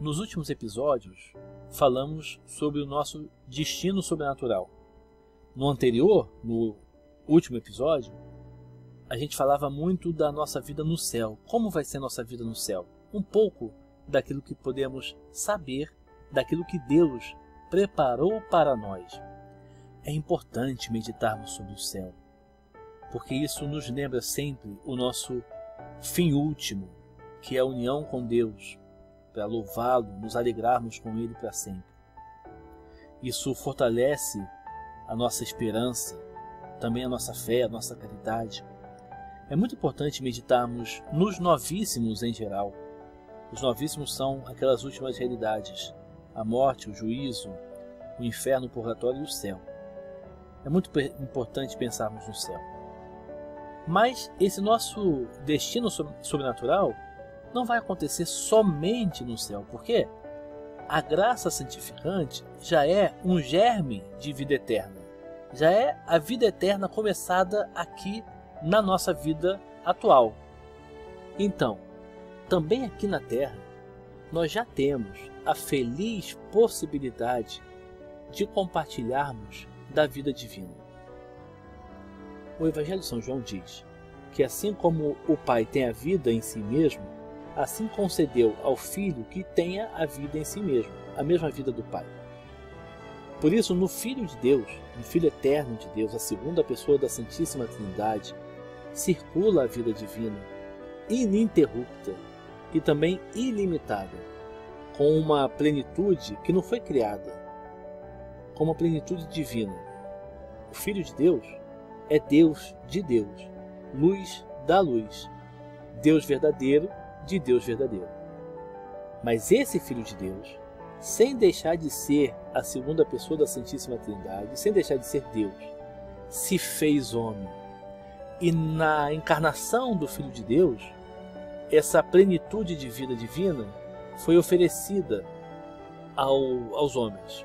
Nos últimos episódios, falamos sobre o nosso destino sobrenatural. No anterior, no último episódio, a gente falava muito da nossa vida no céu. Como vai ser nossa vida no céu? Um pouco daquilo que podemos saber, daquilo que Deus preparou para nós. É importante meditarmos sobre o céu, porque isso nos lembra sempre o nosso fim último, que é a união com Deus, para louvá-lo, nos alegrarmos com Ele para sempre. Isso fortalece a nossa esperança, também a nossa fé, a nossa caridade. É muito importante meditarmos nos novíssimos em geral. Os novíssimos são aquelas últimas realidades: a morte, o juízo, o inferno, o purgatório e o céu. É muito importante pensarmos no céu. Mas esse nosso destino sobrenatural não vai acontecer somente no céu, porque a graça santificante já é um germe de vida eterna. Já é a vida eterna começada aqui na nossa vida atual. Então, também aqui na Terra, nós já temos a feliz possibilidade de compartilharmos da vida divina. O Evangelho de São João diz que assim como o Pai tem a vida em si mesmo, assim concedeu ao Filho que tenha a vida em si mesmo, a mesma vida do Pai. Por isso, no Filho de Deus, no Filho eterno de Deus, a segunda pessoa da Santíssima Trindade, circula a vida divina, ininterrupta e também ilimitada, com uma plenitude que não foi criada, com uma plenitude divina. O Filho de Deus é Deus de Deus, luz da luz, Deus verdadeiro de Deus verdadeiro. Mas esse Filho de Deus, sem deixar de ser a segunda pessoa da Santíssima Trindade, sem deixar de ser Deus, se fez homem. E na encarnação do Filho de Deus, essa plenitude de vida divina foi oferecida ao, aos homens.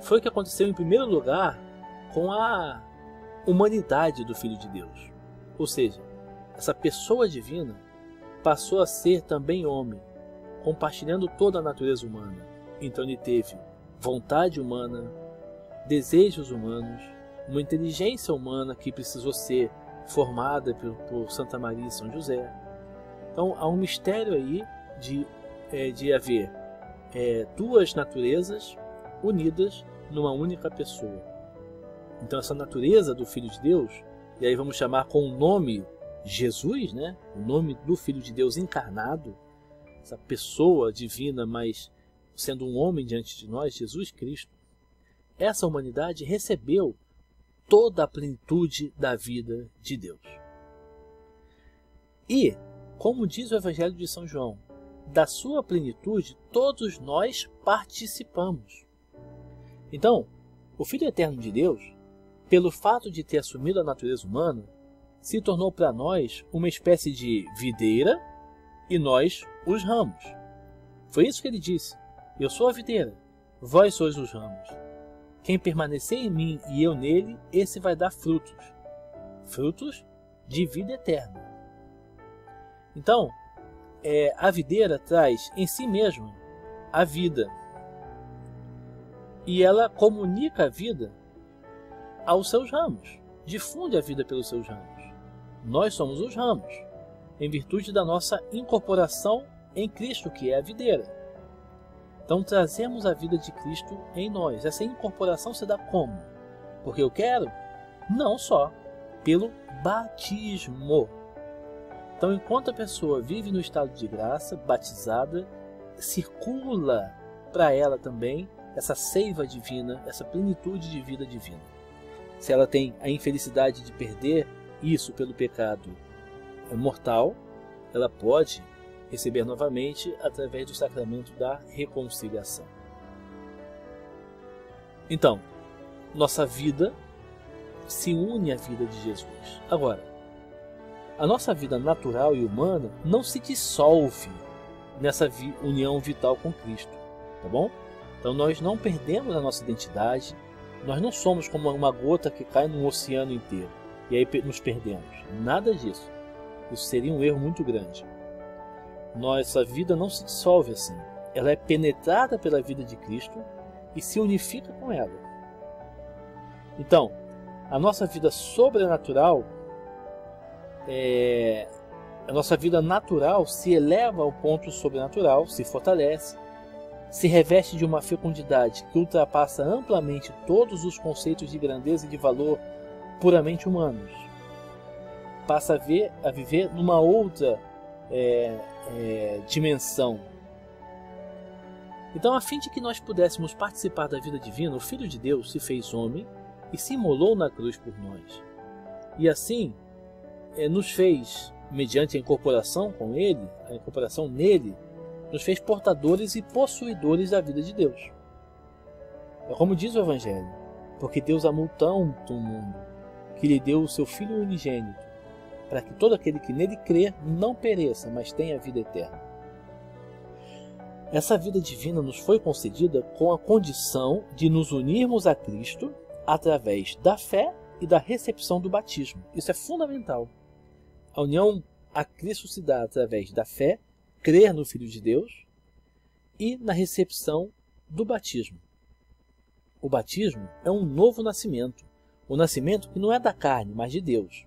Foi o que aconteceu em primeiro lugar com a humanidade do Filho de Deus. Ou seja, essa pessoa divina passou a ser também homem, compartilhando toda a natureza humana. Então ele teve vontade humana, desejos humanos, uma inteligência humana que precisou ser formada por, por Santa Maria e São José. Então há um mistério aí de, é, de haver é, duas naturezas unidas numa única pessoa. Então essa natureza do Filho de Deus, e aí vamos chamar com o nome Jesus, né? o nome do Filho de Deus encarnado, essa pessoa divina, mas sendo um homem diante de nós, Jesus Cristo, essa humanidade recebeu toda a plenitude da vida de Deus. E, como diz o Evangelho de São João, da sua plenitude todos nós participamos. Então, o Filho Eterno de Deus, pelo fato de ter assumido a natureza humana, se tornou para nós uma espécie de videira e nós os ramos. Foi isso que ele disse: Eu sou a videira, vós sois os ramos. Quem permanecer em mim e eu nele, esse vai dar frutos frutos de vida eterna. Então, é, a videira traz em si mesma a vida e ela comunica a vida aos seus ramos, difunde a vida pelos seus ramos. Nós somos os ramos, em virtude da nossa incorporação em Cristo, que é a videira. Então trazemos a vida de Cristo em nós. Essa incorporação se dá como? Porque eu quero? Não só, pelo batismo. Então, enquanto a pessoa vive no estado de graça, batizada, circula para ela também essa seiva divina, essa plenitude de vida divina. Se ela tem a infelicidade de perder isso pelo pecado mortal, ela pode receber novamente através do sacramento da reconciliação. Então, nossa vida se une à vida de Jesus. Agora, a nossa vida natural e humana não se dissolve nessa vi união vital com Cristo, tá bom? Então nós não perdemos a nossa identidade, nós não somos como uma gota que cai num oceano inteiro e aí nos perdemos. Nada disso. Isso seria um erro muito grande. Nossa vida não se dissolve assim. Ela é penetrada pela vida de Cristo e se unifica com ela. Então, a nossa vida sobrenatural, é, a nossa vida natural se eleva ao ponto sobrenatural, se fortalece, se reveste de uma fecundidade que ultrapassa amplamente todos os conceitos de grandeza e de valor puramente humanos. Passa a, ver, a viver numa outra é, é, dimensão. Então, a fim de que nós pudéssemos participar da vida divina, o Filho de Deus se fez homem e se imolou na cruz por nós. E assim é, nos fez, mediante a incorporação com Ele, a incorporação nele, nos fez portadores e possuidores da vida de Deus. É como diz o Evangelho, porque Deus amou tanto o mundo, que lhe deu o seu Filho unigênito, para que todo aquele que nele crê não pereça, mas tenha vida eterna. Essa vida divina nos foi concedida com a condição de nos unirmos a Cristo através da fé e da recepção do batismo. Isso é fundamental. A união a Cristo se dá através da fé crer no Filho de Deus e na recepção do batismo. O batismo é um novo nascimento, o nascimento que não é da carne, mas de Deus.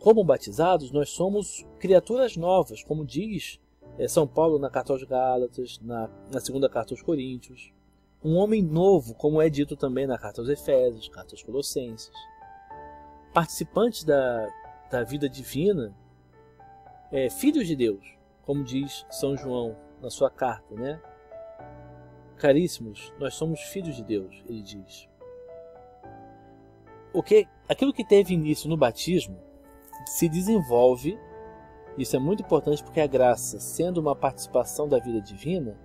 Como batizados, nós somos criaturas novas, como diz é, São Paulo na carta aos Gálatas, na, na segunda carta aos Coríntios. Um homem novo, como é dito também na carta aos Efésios, carta aos Colossenses. Participantes da, da vida divina, é, filhos de Deus, como diz São João na sua carta, né? Caríssimos, nós somos filhos de Deus, ele diz. O que, aquilo que teve início no batismo se desenvolve, isso é muito importante porque a graça, sendo uma participação da vida divina,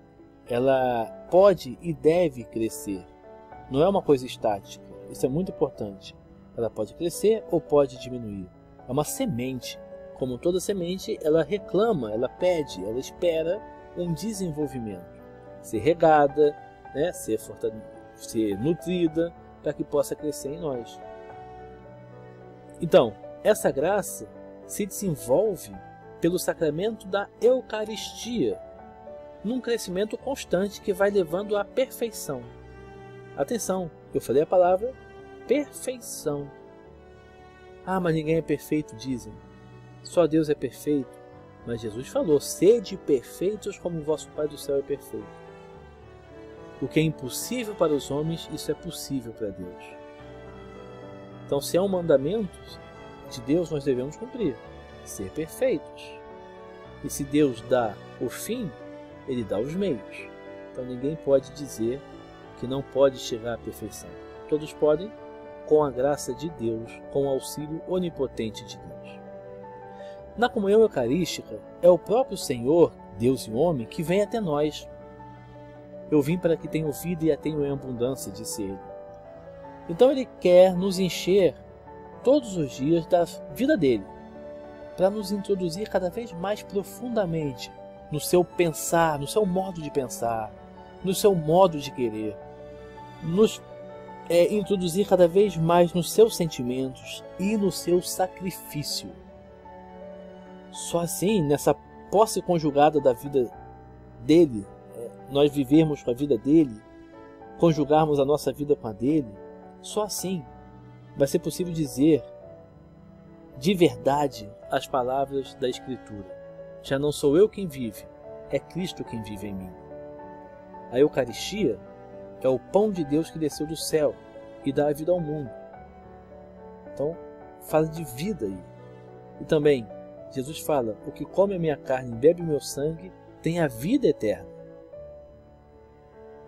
ela pode e deve crescer. Não é uma coisa estática. Isso é muito importante. Ela pode crescer ou pode diminuir. É uma semente como toda semente, ela reclama, ela pede, ela espera um desenvolvimento. Ser regada, né, ser, ser nutrida, para que possa crescer em nós. Então, essa graça se desenvolve pelo sacramento da Eucaristia, num crescimento constante que vai levando à perfeição. Atenção, eu falei a palavra perfeição. Ah, mas ninguém é perfeito, dizem. Só Deus é perfeito. Mas Jesus falou: sede perfeitos como o vosso Pai do céu é perfeito. O que é impossível para os homens, isso é possível para Deus. Então, se é um mandamento de Deus, nós devemos cumprir, ser perfeitos. E se Deus dá o fim, Ele dá os meios. Então, ninguém pode dizer que não pode chegar à perfeição. Todos podem, com a graça de Deus, com o auxílio onipotente de Deus. Na comunhão eucarística, é o próprio Senhor, Deus e homem, que vem até nós. Eu vim para que tenham vida e a tenham em abundância, disse ele. Então ele quer nos encher todos os dias da vida dele, para nos introduzir cada vez mais profundamente no seu pensar, no seu modo de pensar, no seu modo de querer, nos é, introduzir cada vez mais nos seus sentimentos e no seu sacrifício. Só assim, nessa posse conjugada da vida dele, é, nós vivermos com a vida dele, conjugarmos a nossa vida com a dele, só assim vai ser possível dizer de verdade as palavras da Escritura. Já não sou eu quem vive, é Cristo quem vive em mim. A Eucaristia é o pão de Deus que desceu do céu e dá a vida ao mundo. Então, fala de vida aí. E também Jesus fala: O que come a minha carne e bebe o meu sangue tem a vida eterna.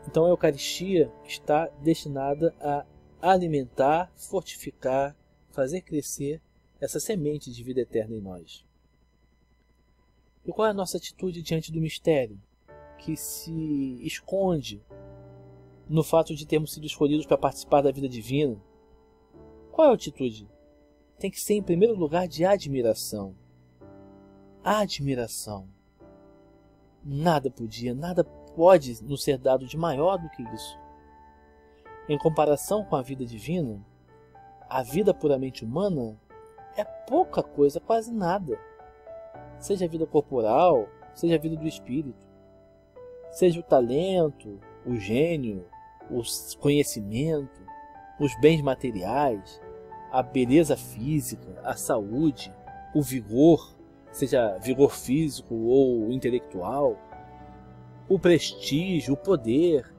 Então a Eucaristia está destinada a alimentar, fortificar, fazer crescer essa semente de vida eterna em nós. E qual é a nossa atitude diante do mistério que se esconde no fato de termos sido escolhidos para participar da vida divina? Qual é a atitude? Tem que ser, em primeiro lugar, de admiração admiração. Nada podia, nada pode nos ser dado de maior do que isso. Em comparação com a vida divina, a vida puramente humana é pouca coisa, quase nada. Seja a vida corporal, seja a vida do espírito, seja o talento, o gênio, o conhecimento, os bens materiais, a beleza física, a saúde, o vigor, seja vigor físico ou intelectual, o prestígio, o poder.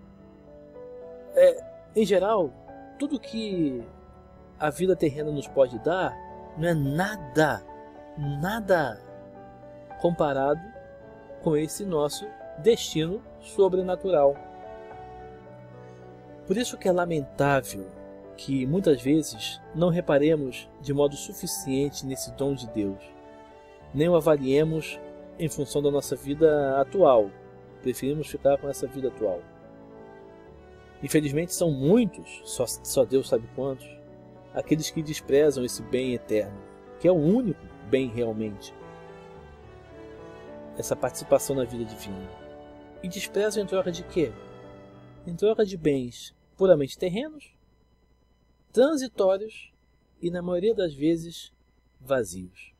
É, em geral, tudo que a vida terrena nos pode dar não é nada, nada comparado com esse nosso destino sobrenatural. Por isso que é lamentável que muitas vezes não reparemos de modo suficiente nesse dom de Deus, nem o avaliemos em função da nossa vida atual. Preferimos ficar com essa vida atual. Infelizmente são muitos, só, só Deus sabe quantos, aqueles que desprezam esse bem eterno, que é o único bem realmente. Essa participação na vida divina. E desprezam em troca de quê? Em troca de bens puramente terrenos, transitórios e, na maioria das vezes, vazios.